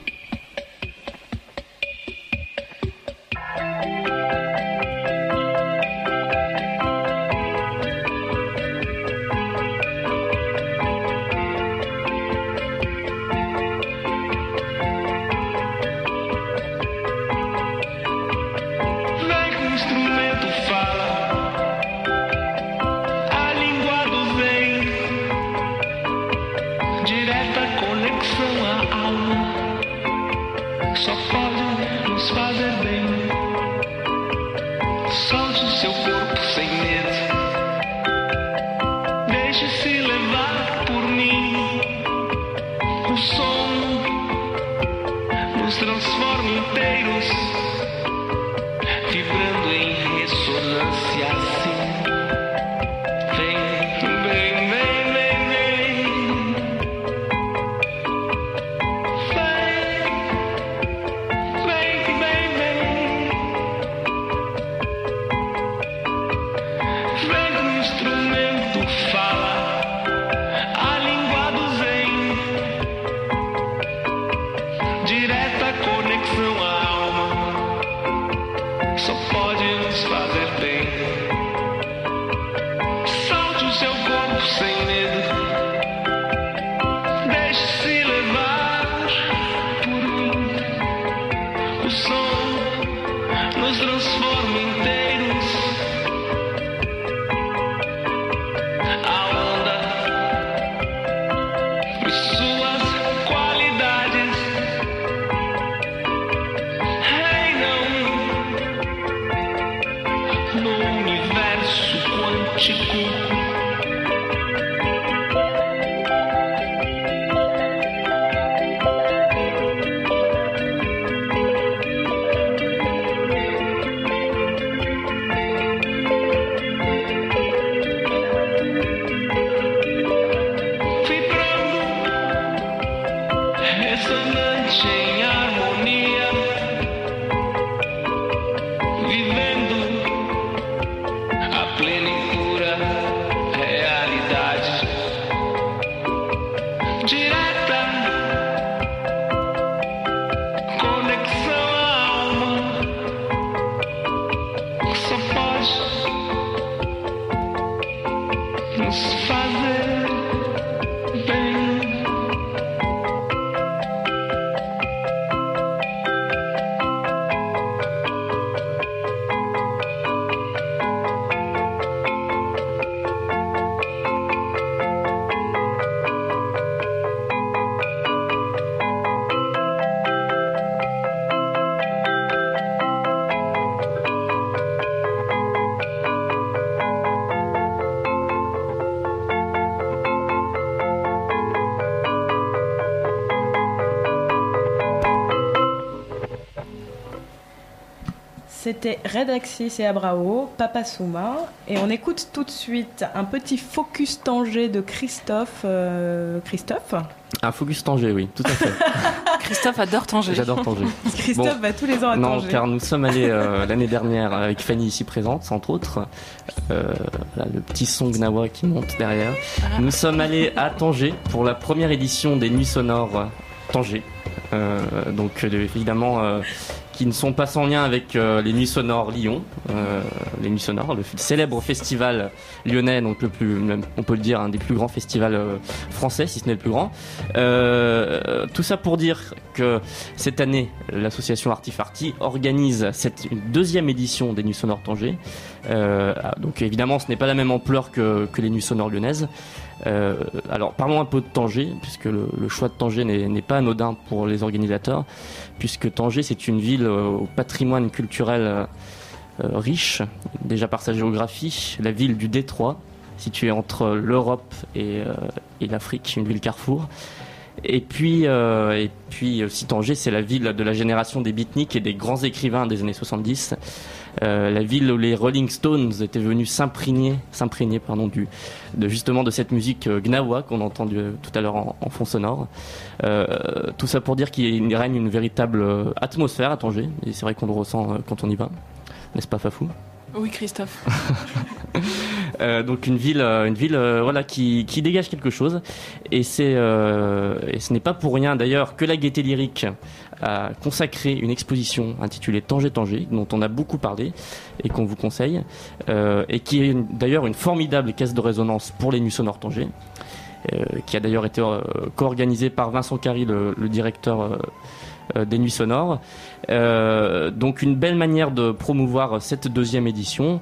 transforma em terra. C'était Red Axis et Abrao, Papa Souma. Et on écoute tout de suite un petit focus Tanger de Christophe. euh, Christophe Un focus Tanger, oui, tout à fait. Christophe adore Tanger. J'adore Tanger. Christophe va tous les ans à Non, Tanger. car nous sommes allés euh, l'année dernière avec Fanny ici présente, entre autres. Euh, là, le petit son Gnawa qui monte derrière. Nous sommes allés à Tanger pour la première édition des Nuits Sonores Tanger. Euh, donc, évidemment, euh, qui ne sont pas sans lien avec euh, les Nuits Sonores Lyon. Euh, les Nuits Sonores, le célèbre festival lyonnais, donc le plus, on peut le dire, un des plus grands festivals euh, français, si ce n'est le plus grand. Euh, tout ça pour dire que cette année, l'association Artifarty organise cette une deuxième édition des Nuits Sonores Tanger. Euh, donc évidemment, ce n'est pas la même ampleur que, que les Nuits Sonores lyonnaises. Euh, alors parlons un peu de Tanger, puisque le, le choix de Tanger n'est pas anodin pour les organisateurs, puisque Tanger c'est une ville euh, au patrimoine culturel euh, riche, déjà par sa géographie, la ville du Détroit, située entre l'Europe et, euh, et l'Afrique, une ville carrefour. Et puis, et puis aussi Tanger, c'est la ville de la génération des beatniks et des grands écrivains des années 70. Euh, la ville où les Rolling Stones étaient venus s'imprégner, s'imprégner pardon, du, de justement de cette musique euh, gnawa qu'on a entendu euh, tout à l'heure en, en fond sonore. Tout ça pour dire qu'il règne une véritable atmosphère à Tanger, et c'est vrai qu'on le ressent quand on y va, n'est-ce pas Fafou? Oui, Christophe. Euh, donc une ville, une ville, euh, voilà, qui, qui dégage quelque chose. Et c'est, euh, et ce n'est pas pour rien d'ailleurs que la Gaieté Lyrique a consacré une exposition intitulée Tanger Tanger, dont on a beaucoup parlé et qu'on vous conseille, euh, et qui est d'ailleurs une formidable caisse de résonance pour les nuits sonores Tanger. euh, qui a d'ailleurs été euh, co-organisée par Vincent Carry, le, directeur des Nuits Sonores. Donc une belle manière de promouvoir cette deuxième édition,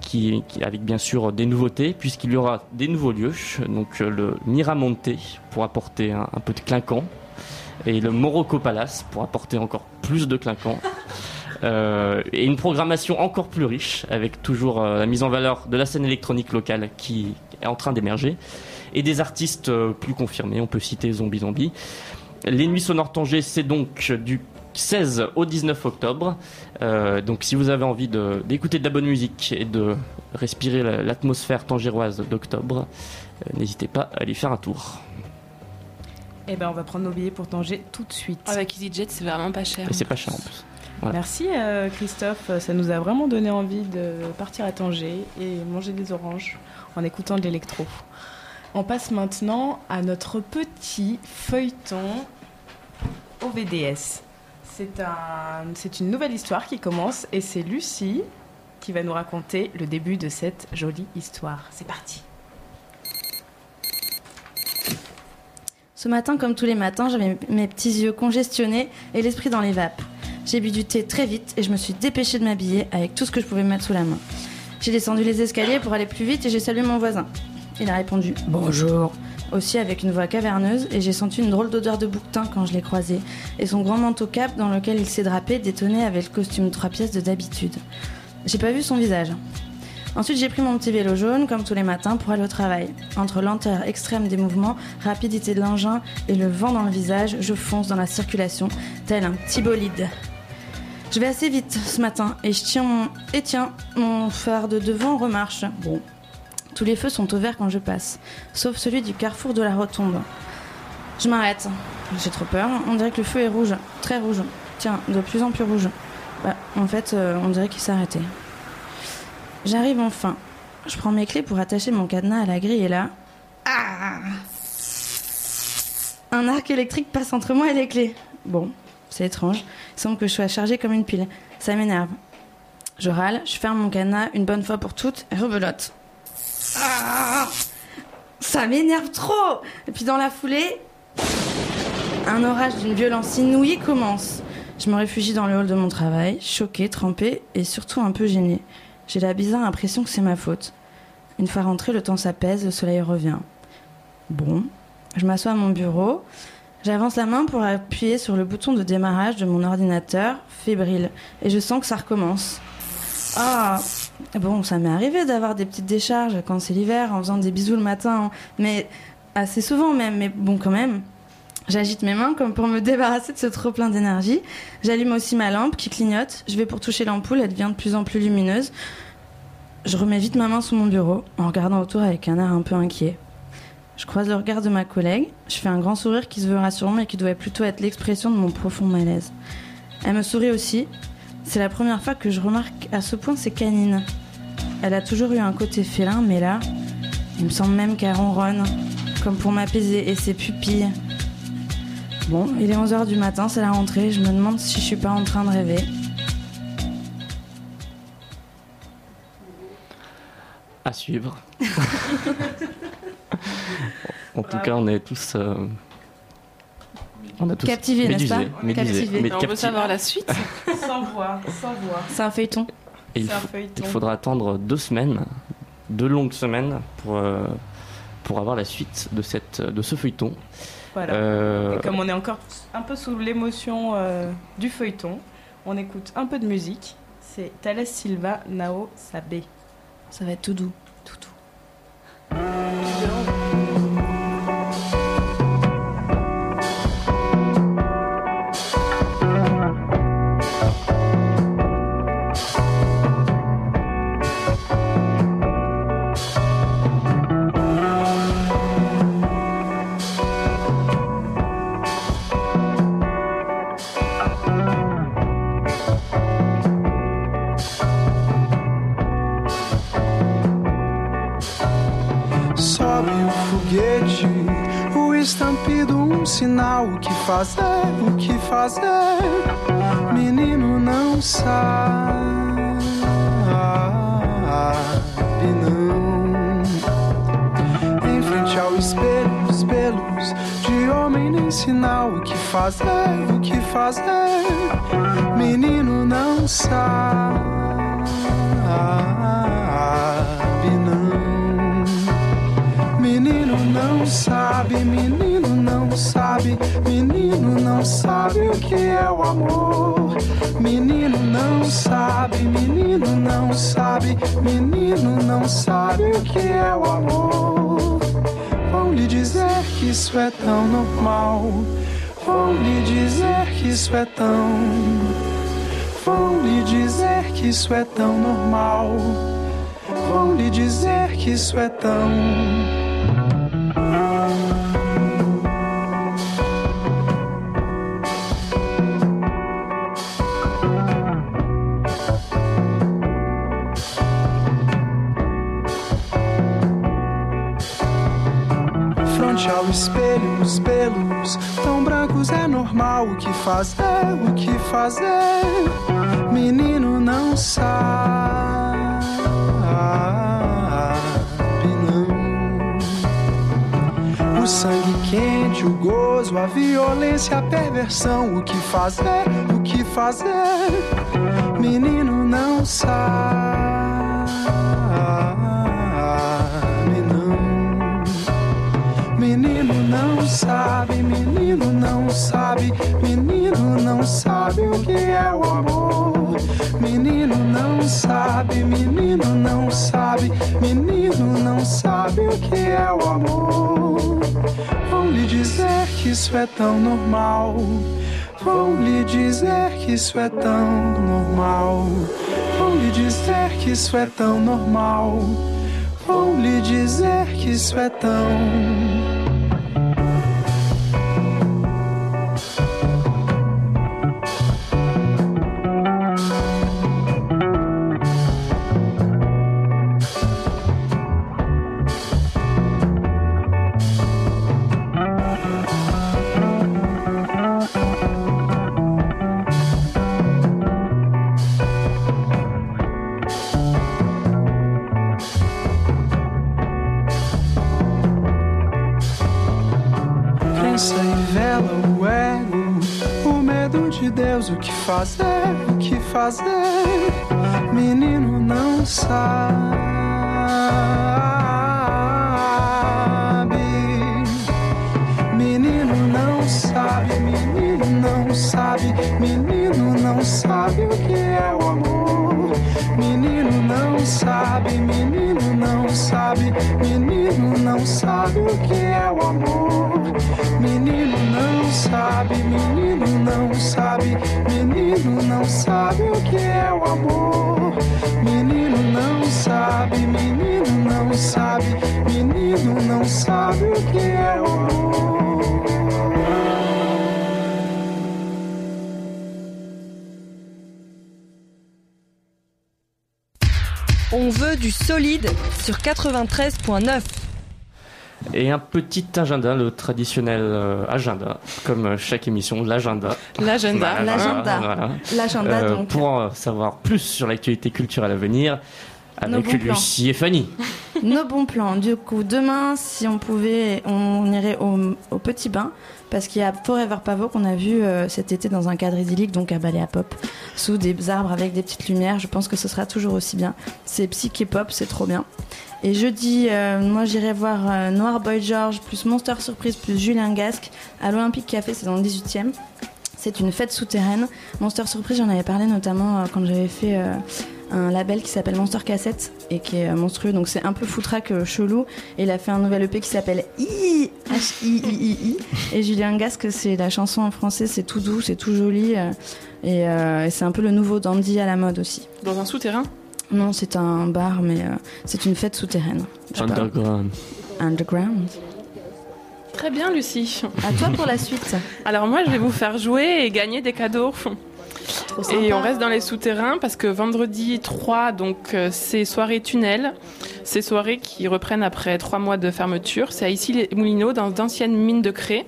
qui, avec bien sûr des nouveautés, puisqu'il y aura des nouveaux lieux, donc le Miramonte pour apporter un, un peu de clinquant, et le Morocco Palace pour apporter encore plus de clinquant. Euh, et une programmation encore plus riche, avec toujours euh, la mise en valeur de la scène électronique locale qui est en train d'émerger, et des artistes euh, plus confirmés. On peut citer Zombie Zombie. Les Nuits Sonores Tanger, c'est donc du 16 au 19 octobre. Donc si vous avez envie de- d'écouter de, la bonne musique et de respirer la- l'atmosphère tangéroise d'octobre, n'hésitez pas à aller faire un tour. Eh ben, on va prendre nos billets pour Tanger tout de suite. Avec EasyJet, c'est vraiment pas cher. Et c'est pas cher en plus. Voilà. Merci euh, Christophe, ça nous a vraiment donné envie de partir à Tanger et manger des oranges en écoutant de l'électro. On passe maintenant à notre petit feuilleton OVDS. C'est un, c'est une nouvelle histoire qui commence et c'est Lucie qui va nous raconter le début de cette jolie histoire. C'est parti. Ce matin, comme tous les matins, j'avais mes petits yeux congestionnés et l'esprit dans les vapes. J'ai bu du thé très vite et je me suis dépêchée de m'habiller avec tout ce que je pouvais mettre sous la main. J'ai descendu les escaliers pour aller plus vite et j'ai salué mon voisin. Il a répondu Bonjour aussi avec une voix caverneuse et j'ai senti une drôle d'odeur de bouquetin quand je l'ai croisé et son grand manteau cap dans lequel il s'est drapé détonnait avec le costume trois pièces de d'habitude. J'ai pas vu son visage. Ensuite, j'ai pris mon petit vélo jaune, comme tous les matins, pour aller au travail. Entre lenteur extrême des mouvements, rapidité de l'engin et le vent dans le visage, je fonce dans la circulation, tel un petit bolide. Je vais assez vite ce matin et je tiens mon... Et tiens, mon phare de devant remarche. Bon, tous les feux sont au vert quand je passe, sauf celui du carrefour de la rotonde. Je m'arrête. J'ai trop peur. On dirait que le feu est rouge, très rouge. Tiens, de plus en plus rouge. Bah, en fait, euh, on dirait qu'il s'est arrêté. J'arrive enfin. Je prends mes clés pour attacher mon cadenas à la grille et là. Ah Un arc électrique passe entre moi et les clés. Bon, c'est étrange. Il semble que je sois chargée comme une pile. Ça m'énerve. Je râle, je ferme mon cadenas une bonne fois pour toutes et rebelote. Ah ça m'énerve trop Et puis dans la foulée, un orage d'une violence inouïe commence. Je me réfugie dans le hall de mon travail, choquée, trempée et surtout un peu gênée. J'ai la bizarre impression que c'est ma faute. Une fois rentrée, le temps s'apaise, le soleil revient. Bon, je m'assois à mon bureau, j'avance la main pour appuyer sur le bouton de démarrage de mon ordinateur, fébrile, et je sens que ça recommence. Ah, bon, ça m'est arrivé d'avoir des petites décharges quand c'est l'hiver, en faisant des bisous le matin, mais assez souvent même, mais bon, quand même. J'agite mes mains comme pour me débarrasser de ce trop plein d'énergie. J'allume aussi ma lampe qui clignote. Je vais pour toucher l'ampoule, elle devient de plus en plus lumineuse. Je remets vite ma main sous mon bureau en regardant autour avec un air un peu inquiet. Je croise le regard de ma collègue. Je fais un grand sourire qui se veut rassurant mais qui doit plutôt être l'expression de mon profond malaise. Elle me sourit aussi. C'est la première fois que je remarque à ce point ses canines. Elle a toujours eu un côté félin, mais là, il me semble même qu'elle ronronne, comme pour m'apaiser, et ses pupilles. Bon, il est 11h du matin, c'est la rentrée, je me demande si je suis pas en train de rêver. À suivre. en tout cas, on est tous. euh, on a tous Captivés, n'est-ce pas médusés, médusés, Captivés. mais On veut savoir la suite. Sans voir, sans voir. C'est un il, feuilleton. il faudra attendre deux semaines, deux longues semaines, pour, euh, pour avoir la suite de, cette, de ce feuilleton. Voilà. Euh, Et comme on est encore un peu sous l'émotion euh, du feuilleton, on écoute un peu de musique. C'est Thales Silva Nao Sabe. Ça va être tout doux. Tout doux. Fazer, o que fazer? Menino não sabe, não. Menino não sabe, menino não sabe, menino não sabe o que é o amor. Menino não sabe, menino não sabe, menino não sabe o que é o amor. Vão lhe dizer que isso é tão normal. Vão lhe dizer que isso é tão. Vão lhe dizer que isso é tão normal. Vão lhe dizer que isso é tão. Fronte ao espelho, os pelos tão brancos é normal. O que fazer, o que fazer? Menino não sabe, não. O sangue quente, o gozo, a violência, a perversão. O que fazer, o que fazer? Menino não sabe, menino não sabe o que é o amor. Menino não sabe, menino não sabe. menino não sabe o que é o amor. Vão lhe dizer que isso é tão normal. Vão lhe dizer que isso é tão normal. Vão lhe dizer que isso é tão normal. Vão lhe dizer que isso é tão. Sur 93.9. Et un petit agenda, le traditionnel euh, agenda, comme euh, chaque émission, l'agenda. L'agenda. L'agenda. voilà. L'agenda, Euh, donc. Pour en savoir plus sur l'actualité culturelle à venir, avec plans. Lucie et Fanny. Nos bons plans. Du coup, demain, si on pouvait, on irait au, au Petit Bain. Parce qu'il y a Forever Pavot qu'on a vu euh, cet été dans un cadre idyllique, donc à Ballet à Pop, sous des arbres avec des petites lumières. Je pense que ce sera toujours aussi bien. C'est psyché pop, c'est trop bien. Et jeudi, euh, moi j'irai voir euh, Noir Boy George, plus Monster Surprise, plus Julien Gasque à l'Olympique Café, c'est dans le 18 e C'est une fête souterraine. Monster Surprise, j'en avais parlé notamment euh, quand j'avais fait un label qui s'appelle Monster Cassette et qui est euh, monstrueux. Donc c'est un peu foutraque chelou. Et il a fait un nouvel EP qui s'appelle I H I I I I. Et Julien Gasque, c'est la chanson en français, c'est tout doux, c'est tout joli. euh, et euh, et c'est un peu le nouveau dandy à la mode aussi. Dans un souterrain? Non, c'est un bar, mais euh, c'est une fête souterraine. Underground. Underground. Très bien, Lucie. À toi pour la suite. Alors moi, je vais vous faire jouer et gagner des cadeaux. Et on reste dans les souterrains parce que vendredi 3, donc euh, c'est soirée tunnel. Ces soirées qui reprennent après trois mois de fermeture. C'est à Issy-les-Moulineaux, dans d'anciennes mines de craie.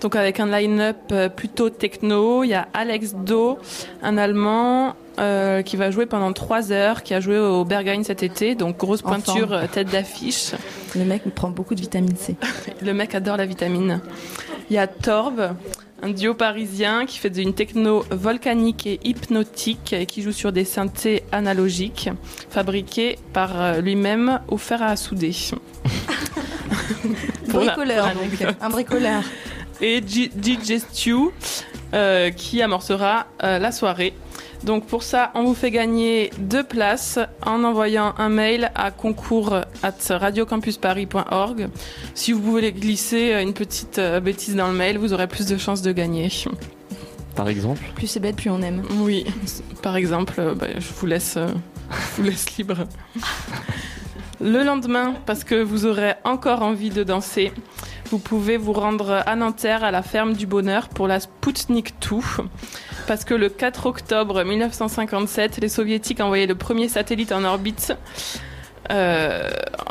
Donc avec un line-up euh, plutôt techno. Il y a Alex Do, un Allemand. euh, qui va jouer pendant trois heures, qui a joué au Berghain cet été, donc grosse pointure, tête d'affiche. Le mec prend beaucoup de vitamine C. Le mec adore la vitamine. Il y a Torb, un duo parisien qui fait une techno volcanique et hypnotique et qui joue sur des synthés analogiques fabriqués par euh, lui-même au fer à souder. Bricoleur, donc. Un bricoleur. Et DJ euh, qui amorcera euh, la soirée. Donc pour ça, on vous fait gagner deux places en envoyant un mail à concours at radiocampusparis.org. Si vous voulez glisser une petite euh, bêtise dans le mail, vous aurez plus de chances de gagner. Par exemple Plus c'est bête, plus on aime. Oui, par exemple, euh, bah, je vous laisse, euh, je vous laisse libre. Le lendemain, parce que vous aurez encore envie de danser, vous pouvez vous rendre à Nanterre à la ferme du Bonheur pour la Sputnik 2. Parce que le 4 octobre 1957, les soviétiques envoyaient le premier satellite en orbite. Euh,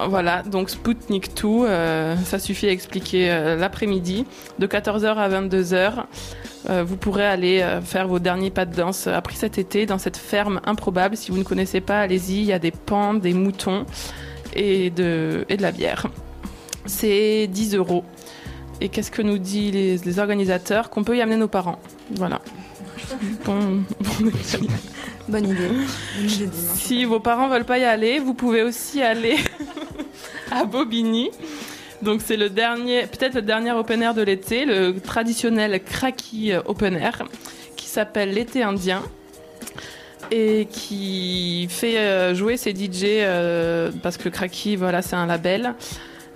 voilà, donc Sputnik 2, euh, ça suffit à expliquer euh, l'après-midi, de 14h à 22h. Euh, vous pourrez aller faire vos derniers pas de danse appris cet été dans cette ferme improbable. Si vous ne connaissez pas, allez-y, il y a des pans, des moutons et de, et de la bière. C'est 10 euros. Et qu'est-ce que nous disent les organisateurs? Qu'on peut y amener nos parents. Voilà. Bon, bon détail. Bonne idée. Si vos parents veulent pas y aller, vous pouvez aussi aller à Bobigny. Donc c'est le dernier, peut-être le dernier open air de l'été, le traditionnel Kraki Open Air, qui s'appelle l'été indien. et qui fait euh, jouer ses DJ euh, parce que Cracky, voilà, c'est un label.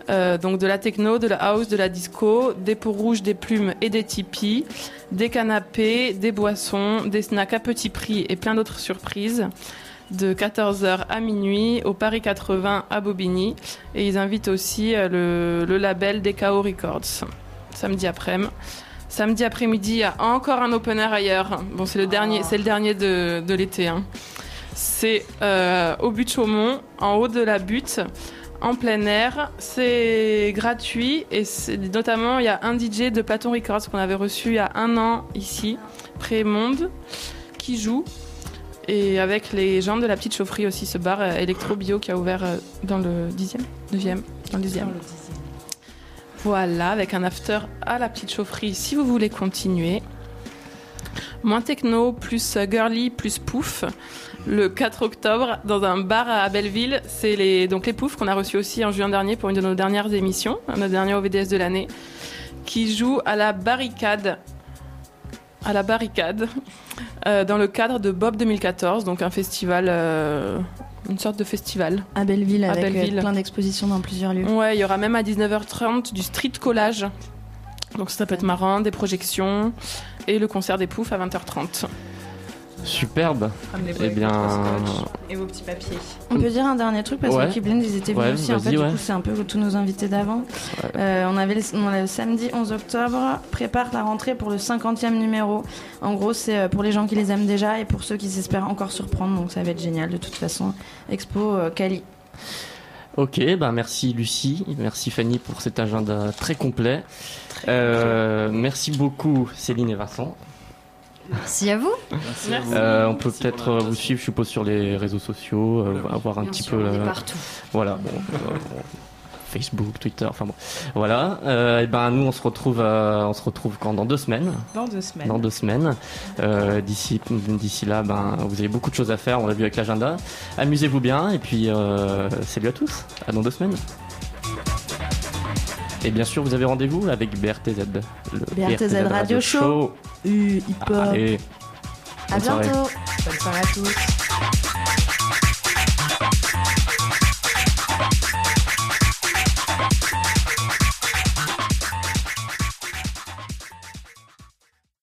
Euh, donc de la techno, de la house, de la disco, des peaux rouges, des plumes et des tipis, des canapés, des boissons, des snacks à petit prix et plein d'autres surprises de 14h à minuit au Paris 80 à Bobigny. Et ils invitent aussi euh, le, le label DKO Records samedi après-midi. Samedi après-midi, il y a encore un open air ailleurs. Bon, c'est le dernier, c'est le dernier de, de l'été. hein. C'est euh, au but Chaumont, en haut de la butte, en plein air. C'est gratuit et notamment il y a un DJ de Platon Records qu'on avait reçu il y a un an ici, Pré-Monde, qui joue. Et avec les gens de la petite chaufferie aussi, ce bar euh, électro bio qui a ouvert euh, dans le 10e, 9e, dans le 10e. Voilà, avec un after à la petite chaufferie si vous voulez continuer. Moins techno, plus girly, plus pouf. Le 4 octobre, dans un bar à Belleville, c'est les, donc les poufs qu'on a reçus aussi en juin dernier pour une de nos dernières émissions, notre dernier OVDS de l'année, qui joue à la barricade. À la barricade, euh, dans le cadre de Bob 2014, donc un festival, euh, une sorte de festival. À Belleville, À avec euh, Belleville. plein d'expositions dans plusieurs lieux. Ouais, il y aura même à 19h30 du street collage. Donc ça peut être marrant, des projections et le concert des poufs à 20h30. Superbe. Eh bien, scotch et vos petits papiers. On peut dire un dernier truc parce Ouais. que Keyblend, ils étaient venus Ouais, aussi. En fait, du coup, c'est un peu tous nos invités d'avant. Euh, on avait le, on a le samedi 11 octobre, prépare la rentrée pour le 50e numéro. En gros, c'est euh, pour les gens qui les aiment déjà et pour ceux qui s'espèrent encore surprendre. Donc, ça va être génial de toute façon. Expo euh, Cali. Ok, bah merci Lucie, merci Fanny pour cet agenda très complet. Euh, merci beaucoup Céline et Vincent. Merci à vous. Euh, on peut peut-être euh, vous suivre, je suppose, sur les réseaux sociaux, euh, avoir un Bien petit sûr, peu. on est partout. Voilà, bon, euh, Facebook, Twitter, enfin bon. Voilà. Euh, et ben nous on se retrouve, euh, on se retrouve quand? Dans deux semaines. Dans deux semaines. Dans deux semaines. Euh, d'ici, d'ici là, ben vous avez beaucoup de choses à faire. On l'a vu avec l'agenda. Amusez-vous bien et puis euh, salut à tous. À dans deux semaines. Et bien sûr, vous avez rendez-vous avec BRTZ. Le BRTZ Radio Show. Euh, hip-hop. Allez. À bientôt. Bonne soirée à tous.